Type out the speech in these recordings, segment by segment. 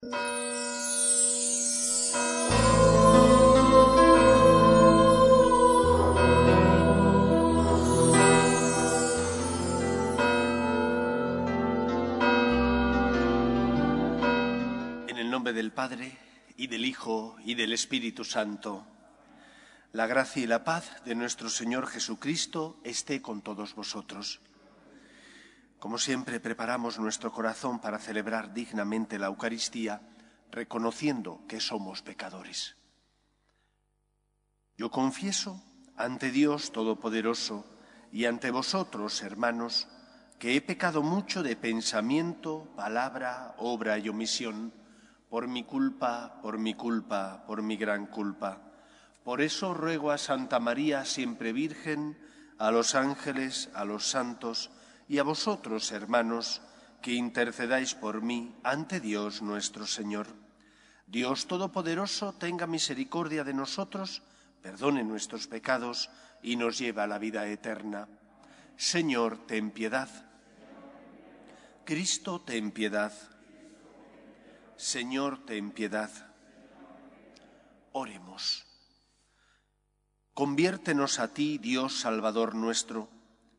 En el nombre del Padre, y del Hijo, y del Espíritu Santo, la gracia y la paz de nuestro Señor Jesucristo esté con todos vosotros. Como siempre, preparamos nuestro corazón para celebrar dignamente la Eucaristía, reconociendo que somos pecadores. Yo confieso ante Dios Todopoderoso y ante vosotros, hermanos, que he pecado mucho de pensamiento, palabra, obra y omisión, por mi culpa, por mi culpa, por mi gran culpa. Por eso ruego a Santa María, siempre Virgen, a los ángeles, a los santos, y a vosotros, hermanos, que intercedáis por mí ante Dios nuestro Señor. Dios Todopoderoso tenga misericordia de nosotros, perdone nuestros pecados y nos lleve a la vida eterna. Señor, ten piedad. Cristo, ten piedad. Señor, ten piedad. Oremos. Conviértenos a ti, Dios Salvador nuestro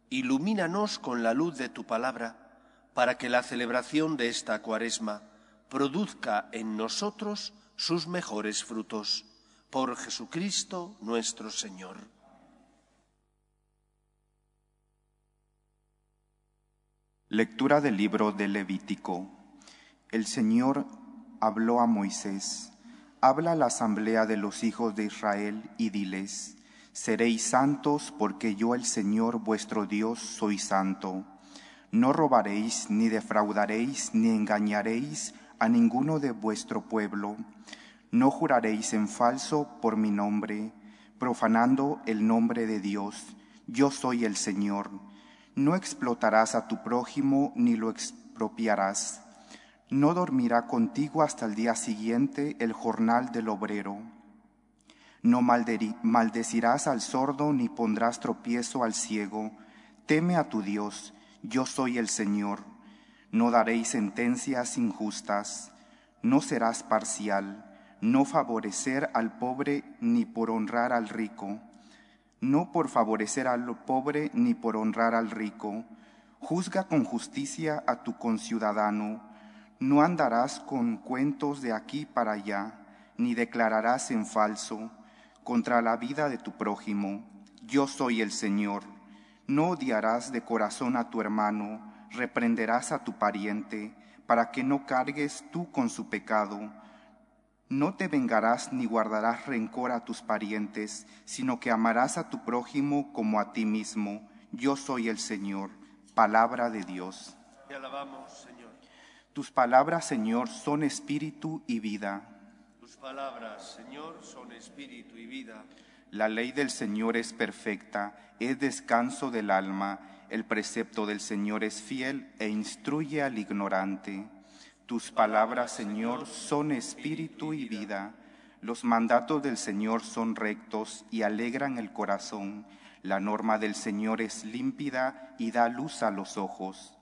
ilumínanos con la luz de tu palabra, para que la celebración de esta cuaresma produzca en nosotros sus mejores frutos. Por Jesucristo nuestro Señor. Lectura del libro de Levítico. El Señor habló a Moisés. Habla a la asamblea de los hijos de Israel y diles, Seréis santos porque yo el Señor vuestro Dios soy santo. No robaréis, ni defraudaréis, ni engañaréis a ninguno de vuestro pueblo. No juraréis en falso por mi nombre, profanando el nombre de Dios. Yo soy el Señor. No explotarás a tu prójimo ni lo expropiarás. No dormirá contigo hasta el día siguiente el jornal del obrero no maldecirás al sordo ni pondrás tropiezo al ciego. Teme a tu Dios, yo soy el Señor. No daréis sentencias injustas, no serás parcial, no favorecer al pobre ni por honrar al rico, no por favorecer al pobre ni por honrar al rico. Juzga con justicia a tu conciudadano, no andarás con cuentos de aquí para allá, ni declararás en falso contra la vida de tu prójimo. Yo soy el Señor. No odiarás de corazón a tu hermano, reprenderás a tu pariente, para que no cargues tú con su pecado. No te vengarás ni guardarás rencor a tus parientes, sino que amarás a tu prójimo como a ti mismo. Yo soy el Señor. Palabra de Dios. Te alabamos, Señor. Tus palabras, Señor, son espíritu y vida palabras, Señor, son espíritu y vida. La ley del Señor es perfecta, es descanso del alma. El precepto del Señor es fiel e instruye al ignorante. Tus palabras, Señor, son espíritu y vida. Los mandatos del Señor son rectos y alegran el corazón. La norma del Señor es límpida y da luz a los ojos.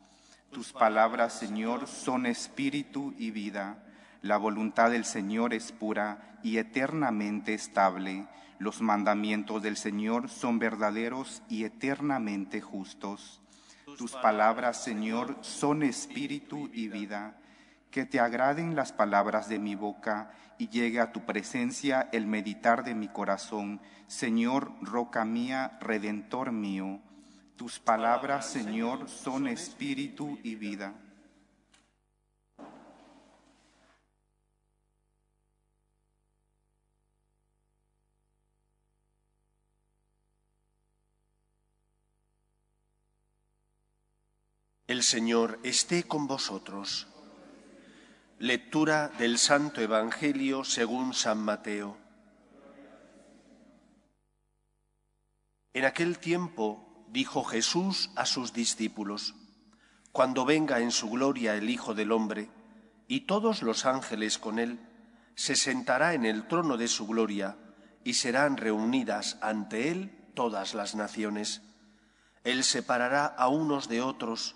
Tus palabras, Señor, son espíritu y vida. La voluntad del Señor es pura y eternamente estable. Los mandamientos del Señor son verdaderos y eternamente justos. Tus palabras, Señor, son espíritu y vida. Que te agraden las palabras de mi boca y llegue a tu presencia el meditar de mi corazón. Señor, roca mía, redentor mío. Tus palabras, Señor, son espíritu y vida. El Señor esté con vosotros. Lectura del Santo Evangelio según San Mateo. En aquel tiempo dijo Jesús a sus discípulos, Cuando venga en su gloria el Hijo del Hombre, y todos los ángeles con él, se sentará en el trono de su gloria, y serán reunidas ante él todas las naciones. Él separará a unos de otros,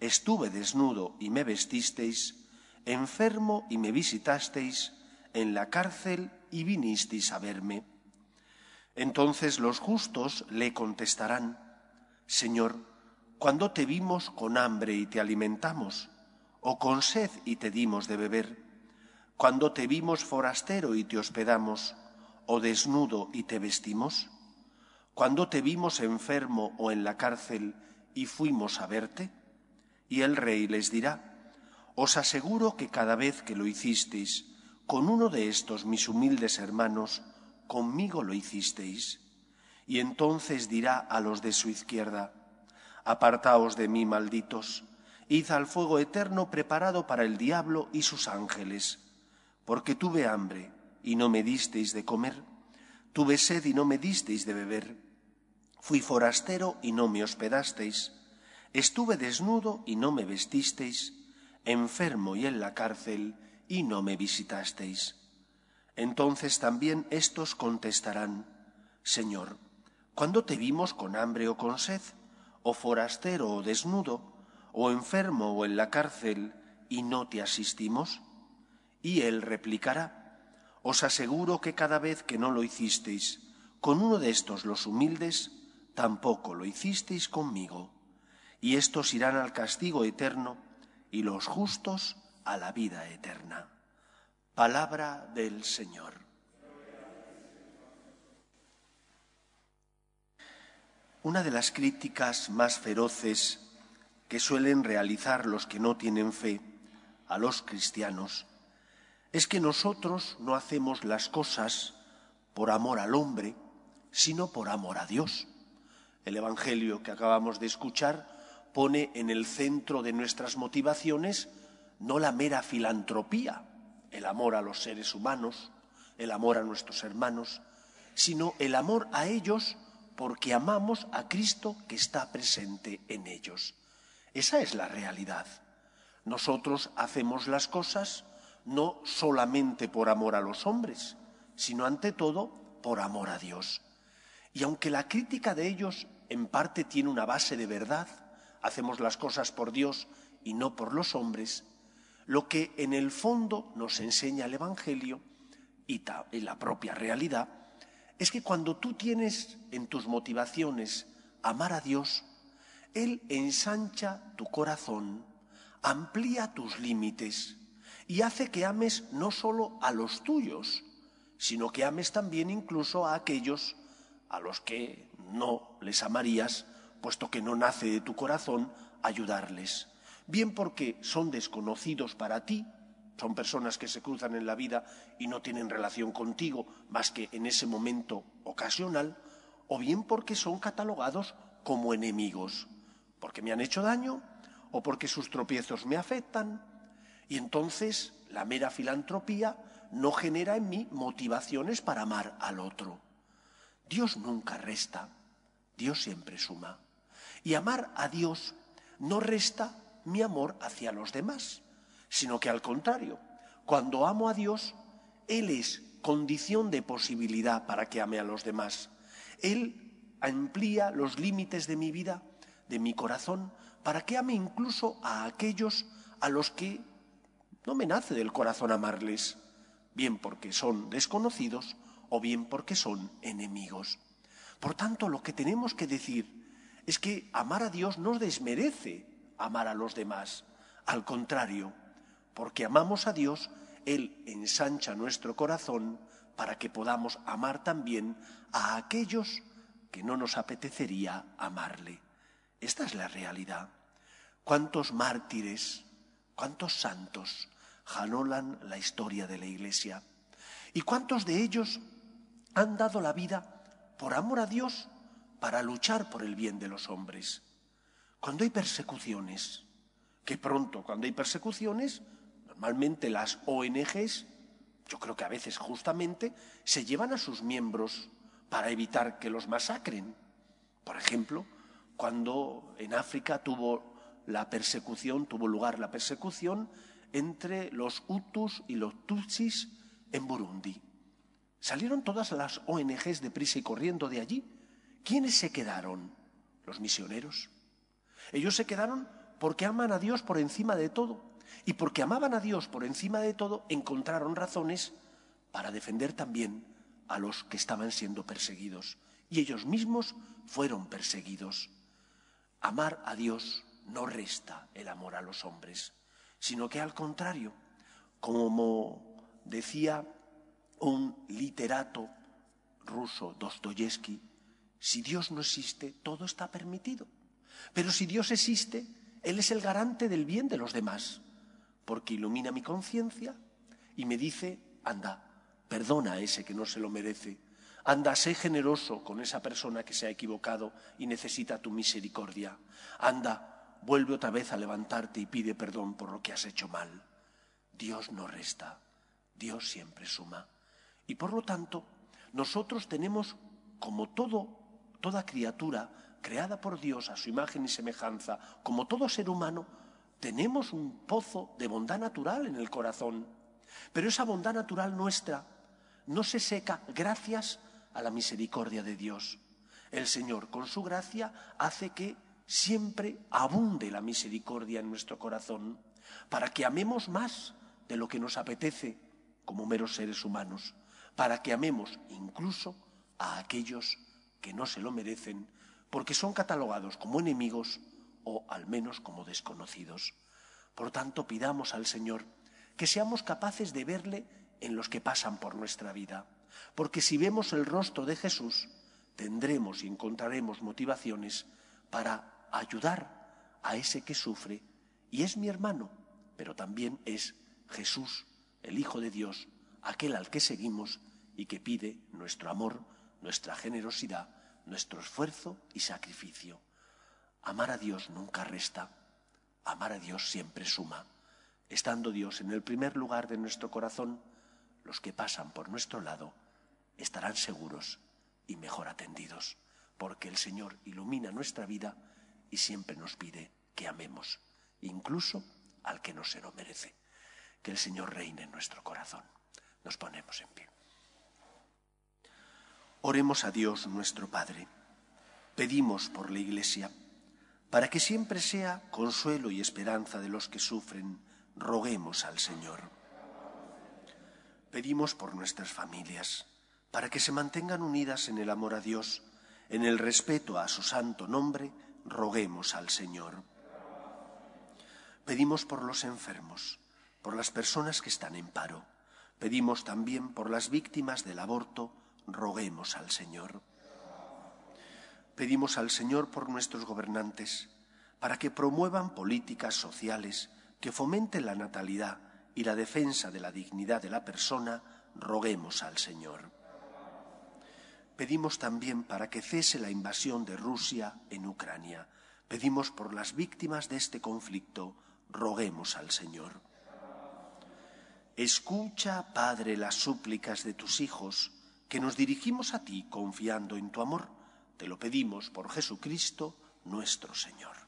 estuve desnudo y me vestisteis, enfermo y me visitasteis, en la cárcel y vinisteis a verme. Entonces los justos le contestarán, Señor, ¿cuándo te vimos con hambre y te alimentamos? ¿O con sed y te dimos de beber? ¿Cuándo te vimos forastero y te hospedamos? ¿O desnudo y te vestimos? ¿Cuándo te vimos enfermo o en la cárcel y fuimos a verte? Y el rey les dirá, Os aseguro que cada vez que lo hicisteis con uno de estos mis humildes hermanos, conmigo lo hicisteis. Y entonces dirá a los de su izquierda, Apartaos de mí, malditos, id al fuego eterno preparado para el diablo y sus ángeles, porque tuve hambre y no me disteis de comer, tuve sed y no me disteis de beber, fui forastero y no me hospedasteis, estuve desnudo y no me vestisteis, enfermo y en la cárcel y no me visitasteis. Entonces también éstos contestarán, Señor, ¿cuándo te vimos con hambre o con sed, o forastero o desnudo, o enfermo o en la cárcel, y no te asistimos? Y él replicará, Os aseguro que cada vez que no lo hicisteis con uno de estos los humildes, tampoco lo hicisteis conmigo. Y estos irán al castigo eterno, y los justos a la vida eterna. Palabra del Señor. Una de las críticas más feroces que suelen realizar los que no tienen fe a los cristianos es que nosotros no hacemos las cosas por amor al hombre, sino por amor a Dios. El Evangelio que acabamos de escuchar pone en el centro de nuestras motivaciones no la mera filantropía, el amor a los seres humanos, el amor a nuestros hermanos, sino el amor a ellos porque amamos a Cristo que está presente en ellos. Esa es la realidad. Nosotros hacemos las cosas no solamente por amor a los hombres, sino ante todo por amor a Dios. Y aunque la crítica de ellos en parte tiene una base de verdad, hacemos las cosas por Dios y no por los hombres, lo que en el fondo nos enseña el Evangelio y, la propia realidad es que cuando tú tienes en tus motivaciones amar a Dios, Él ensancha tu corazón, amplía tus límites y hace que ames no solo a los tuyos, sino que ames también incluso a aquellos a los que no les amarías, puesto que no nace de tu corazón ayudarles bien porque son desconocidos para ti, son personas que se cruzan en la vida y no tienen relación contigo más que en ese momento ocasional, o bien porque son catalogados como enemigos, porque me han hecho daño o porque sus tropiezos me afectan. Y entonces la mera filantropía no genera en mí motivaciones para amar al otro. Dios nunca resta, Dios siempre suma. Y amar a Dios no resta mi amor hacia los demás, sino que al contrario, cuando amo a Dios, Él es condición de posibilidad para que ame a los demás. Él amplía los límites de mi vida, de mi corazón, para que ame incluso a aquellos a los que no me nace del corazón amarles, bien porque son desconocidos o bien porque son enemigos. Por tanto, lo que tenemos que decir es que amar a Dios no desmerece amar a los demás. Al contrario, porque amamos a Dios, Él ensancha nuestro corazón para que podamos amar también a aquellos que no nos apetecería amarle. Esta es la realidad. ¿Cuántos mártires, cuántos santos janolan la historia de la Iglesia? ¿Y cuántos de ellos han dado la vida por amor a Dios para luchar por el bien de los hombres? Cuando hay persecuciones, que pronto cuando hay persecuciones, normalmente las ONGs, yo creo que a veces justamente, se llevan a sus miembros para evitar que los masacren. Por ejemplo, cuando en África tuvo la persecución, tuvo lugar la persecución entre los Hutus y los Tutsis en Burundi. Salieron todas las ONGs de prisa y corriendo de allí. ¿Quiénes se quedaron? Los misioneros. Ellos se quedaron porque aman a Dios por encima de todo. Y porque amaban a Dios por encima de todo, encontraron razones para defender también a los que estaban siendo perseguidos. Y ellos mismos fueron perseguidos. Amar a Dios no resta el amor a los hombres, sino que al contrario, como decía un literato ruso, Dostoyevsky, si Dios no existe, todo está permitido. Pero si Dios existe, Él es el garante del bien de los demás, porque ilumina mi conciencia y me dice, anda, perdona a ese que no se lo merece, anda, sé generoso con esa persona que se ha equivocado y necesita tu misericordia, anda, vuelve otra vez a levantarte y pide perdón por lo que has hecho mal. Dios no resta, Dios siempre suma. Y por lo tanto, nosotros tenemos, como todo, toda criatura, creada por Dios a su imagen y semejanza, como todo ser humano, tenemos un pozo de bondad natural en el corazón. Pero esa bondad natural nuestra no se seca gracias a la misericordia de Dios. El Señor, con su gracia, hace que siempre abunde la misericordia en nuestro corazón, para que amemos más de lo que nos apetece como meros seres humanos, para que amemos incluso a aquellos que no se lo merecen porque son catalogados como enemigos o al menos como desconocidos. Por tanto, pidamos al Señor que seamos capaces de verle en los que pasan por nuestra vida, porque si vemos el rostro de Jesús, tendremos y encontraremos motivaciones para ayudar a ese que sufre y es mi hermano, pero también es Jesús, el Hijo de Dios, aquel al que seguimos y que pide nuestro amor, nuestra generosidad nuestro esfuerzo y sacrificio. Amar a Dios nunca resta, amar a Dios siempre suma. Estando Dios en el primer lugar de nuestro corazón, los que pasan por nuestro lado estarán seguros y mejor atendidos, porque el Señor ilumina nuestra vida y siempre nos pide que amemos, incluso al que no se lo merece. Que el Señor reine en nuestro corazón. Nos ponemos en pie. Oremos a Dios nuestro Padre. Pedimos por la Iglesia, para que siempre sea consuelo y esperanza de los que sufren, roguemos al Señor. Pedimos por nuestras familias, para que se mantengan unidas en el amor a Dios, en el respeto a su santo nombre, roguemos al Señor. Pedimos por los enfermos, por las personas que están en paro. Pedimos también por las víctimas del aborto, roguemos al Señor. Pedimos al Señor por nuestros gobernantes, para que promuevan políticas sociales que fomenten la natalidad y la defensa de la dignidad de la persona, roguemos al Señor. Pedimos también para que cese la invasión de Rusia en Ucrania. Pedimos por las víctimas de este conflicto, roguemos al Señor. Escucha, Padre, las súplicas de tus hijos que nos dirigimos a ti confiando en tu amor. Te lo pedimos por Jesucristo nuestro Señor.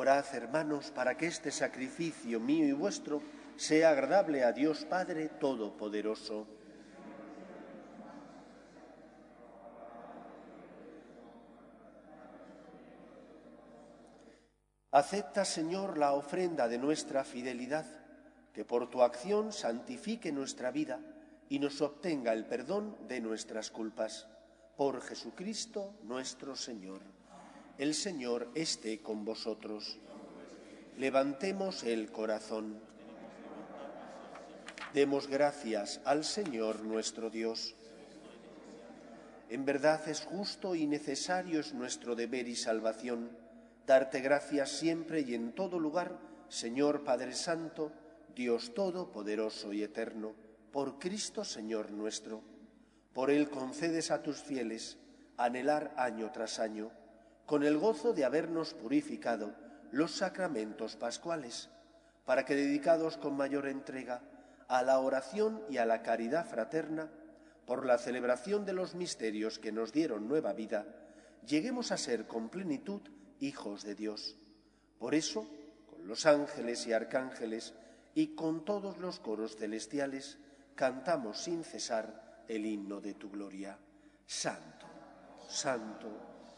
Orad, hermanos, para que este sacrificio mío y vuestro sea agradable a Dios Padre Todopoderoso. Acepta, Señor, la ofrenda de nuestra fidelidad, que por tu acción santifique nuestra vida y nos obtenga el perdón de nuestras culpas. Por Jesucristo nuestro Señor. El Señor esté con vosotros. Levantemos el corazón. Demos gracias al Señor nuestro Dios. En verdad es justo y necesario es nuestro deber y salvación darte gracias siempre y en todo lugar, Señor Padre Santo, Dios Todopoderoso y Eterno, por Cristo Señor nuestro. Por Él concedes a tus fieles anhelar año tras año con el gozo de habernos purificado los sacramentos pascuales, para que dedicados con mayor entrega a la oración y a la caridad fraterna, por la celebración de los misterios que nos dieron nueva vida, lleguemos a ser con plenitud hijos de Dios. Por eso, con los ángeles y arcángeles y con todos los coros celestiales, cantamos sin cesar el himno de tu gloria. Santo, santo,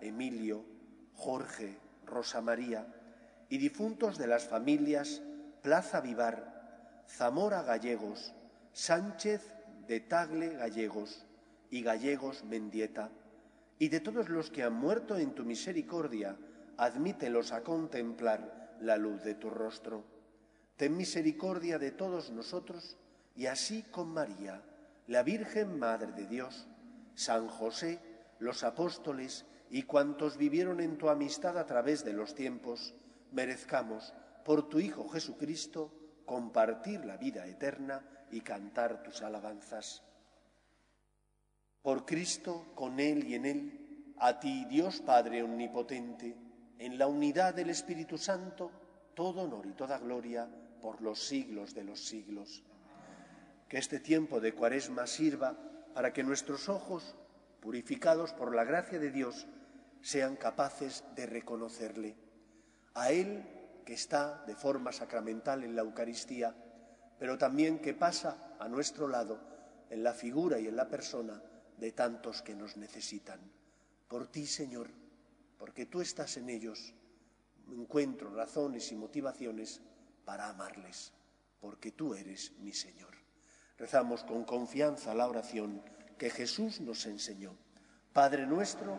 Emilio, Jorge, Rosa María, y difuntos de las familias Plaza Vivar, Zamora Gallegos, Sánchez de Tagle Gallegos y Gallegos Mendieta, y de todos los que han muerto en tu misericordia, admítelos a contemplar la luz de tu rostro. Ten misericordia de todos nosotros, y así con María, la Virgen Madre de Dios, San José, los apóstoles y cuantos vivieron en tu amistad a través de los tiempos, merezcamos, por tu Hijo Jesucristo, compartir la vida eterna y cantar tus alabanzas. Por Cristo, con Él y en Él, a ti, Dios Padre Omnipotente, en la unidad del Espíritu Santo, todo honor y toda gloria por los siglos de los siglos. Que este tiempo de cuaresma sirva para que nuestros ojos, purificados por la gracia de Dios, sean capaces de reconocerle. A Él que está de forma sacramental en la Eucaristía, pero también que pasa a nuestro lado en la figura y en la persona de tantos que nos necesitan. Por ti, Señor, porque tú estás en ellos, encuentro razones y motivaciones para amarles, porque tú eres mi Señor. Rezamos con confianza la oración que Jesús nos enseñó. Padre nuestro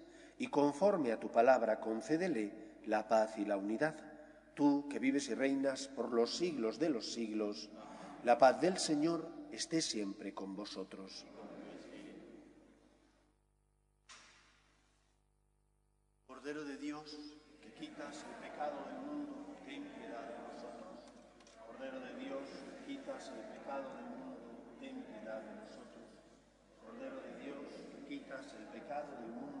y conforme a tu palabra concédele la paz y la unidad. Tú que vives y reinas por los siglos de los siglos, la paz del Señor esté siempre con vosotros. Cordero de Dios, que quitas el pecado del mundo, ten piedad de nosotros. Cordero de Dios, que quitas el pecado del mundo, ten piedad de nosotros. Cordero de Dios, que quitas el pecado del mundo,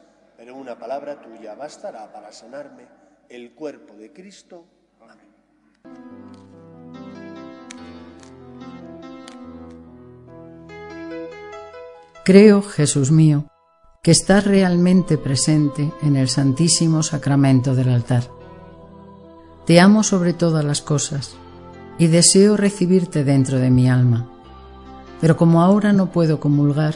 pero una palabra tuya bastará para sanarme. El cuerpo de Cristo. Amén. Creo, Jesús mío, que estás realmente presente en el Santísimo Sacramento del altar te amo sobre todas las cosas y deseo recibirte dentro de mi alma. Pero como ahora no puedo comulgar,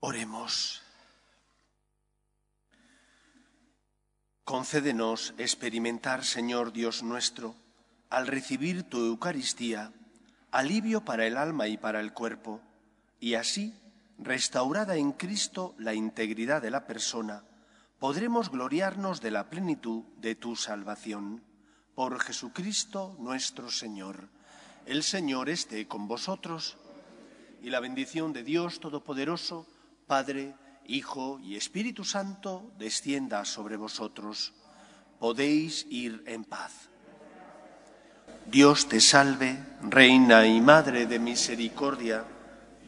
Oremos. Concédenos experimentar, Señor Dios nuestro, al recibir tu Eucaristía, alivio para el alma y para el cuerpo, y así, restaurada en Cristo la integridad de la persona, podremos gloriarnos de la plenitud de tu salvación. Por Jesucristo nuestro Señor. El Señor esté con vosotros, y la bendición de Dios Todopoderoso, Padre, Hijo y Espíritu Santo, descienda sobre vosotros. Podéis ir en paz. Dios te salve, Reina y Madre de Misericordia,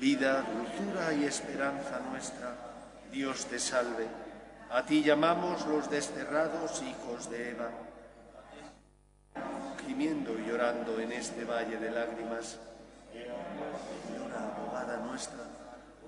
vida, dulzura y esperanza nuestra. Dios te salve. A ti llamamos los desterrados hijos de Eva, gimiendo y llorando en este valle de lágrimas. Señora abogada nuestra,